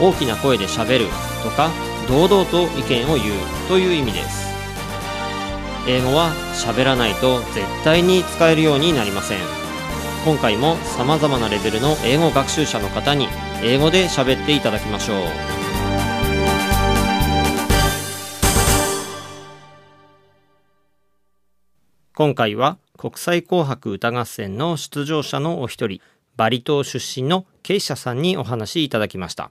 大きな声でしゃべるとか堂々と意見を言うという意味です。英語は喋らないと絶対に使えるようになりません。今回も様々なレベルの英語学習者の方に英語で喋っていただきましょう。今回は国際紅白歌合戦の出場者のお一人バリ島出身のケイシャさんにお話いただきました。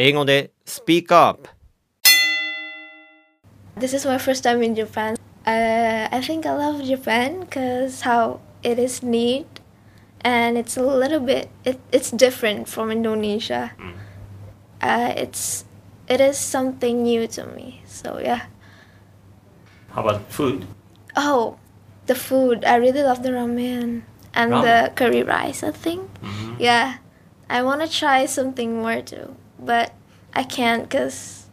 英語で Speak Up This is my first time in Japan. Uh, I think I love Japan because how it is neat and it's a little bit it, it's different from Indonesia. Uh, it's it is something new to me. So yeah. How about food? Oh, the food. I really love the ramen and the curry rice. I think. Yeah, I want to try something more too, but I can't because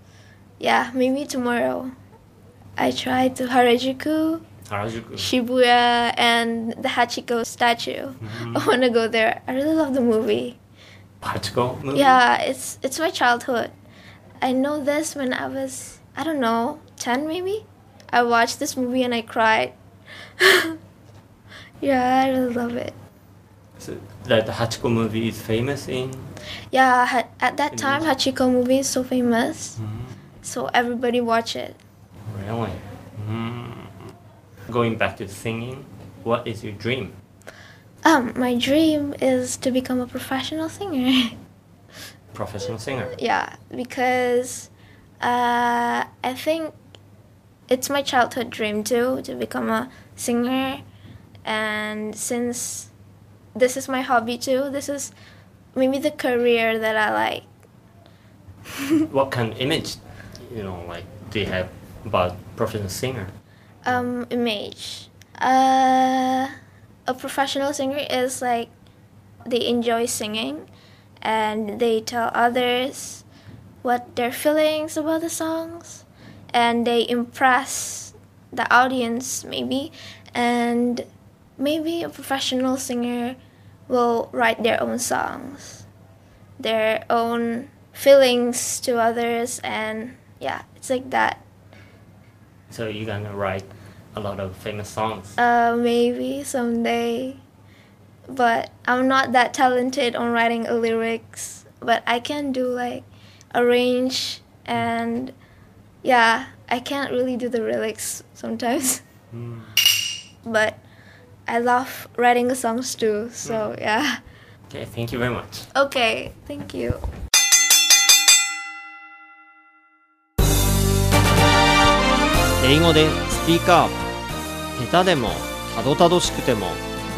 yeah, maybe tomorrow. I tried to Harajuku, Harajuku Shibuya, and the Hachiko statue. Mm-hmm. I want to go there. I really love the movie. Hachiko movie? Yeah, it's it's my childhood. I know this when I was I don't know ten maybe. I watched this movie and I cried. yeah, I really love it. So that the Hachiko movie is famous in Yeah, ha- at that time Hachiko movie is so famous, so everybody watch it. Really? Mm. Going back to singing, what is your dream? Um, my dream is to become a professional singer. Professional singer. yeah, because uh, I think it's my childhood dream too to become a singer, and since this is my hobby too, this is maybe the career that I like. What kind of image, you know, like do you have about professional singer? um, image. Uh, a professional singer is like they enjoy singing and they tell others what their feelings about the songs and they impress the audience maybe and maybe a professional singer will write their own songs their own feelings to others and yeah it's like that So you're gonna write a lot of famous songs. Uh, maybe someday. But I'm not that talented on writing a lyrics. But I can do like arrange and yeah, I can't really do the lyrics sometimes. but I love writing songs too. So yeah. Okay, thank you very much. Okay, thank you. 英語でスピーカー下手でもたどたどしくても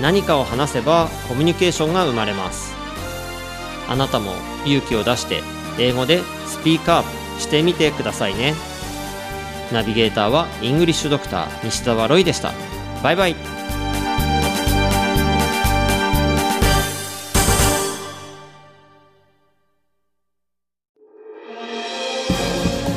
何かを話せばコミュニケーションが生まれますあなたも勇気を出して英語でスピーカーアップしてみてくださいねナビゲーターはイングリッシュドクター西澤ロイでしたバイバイ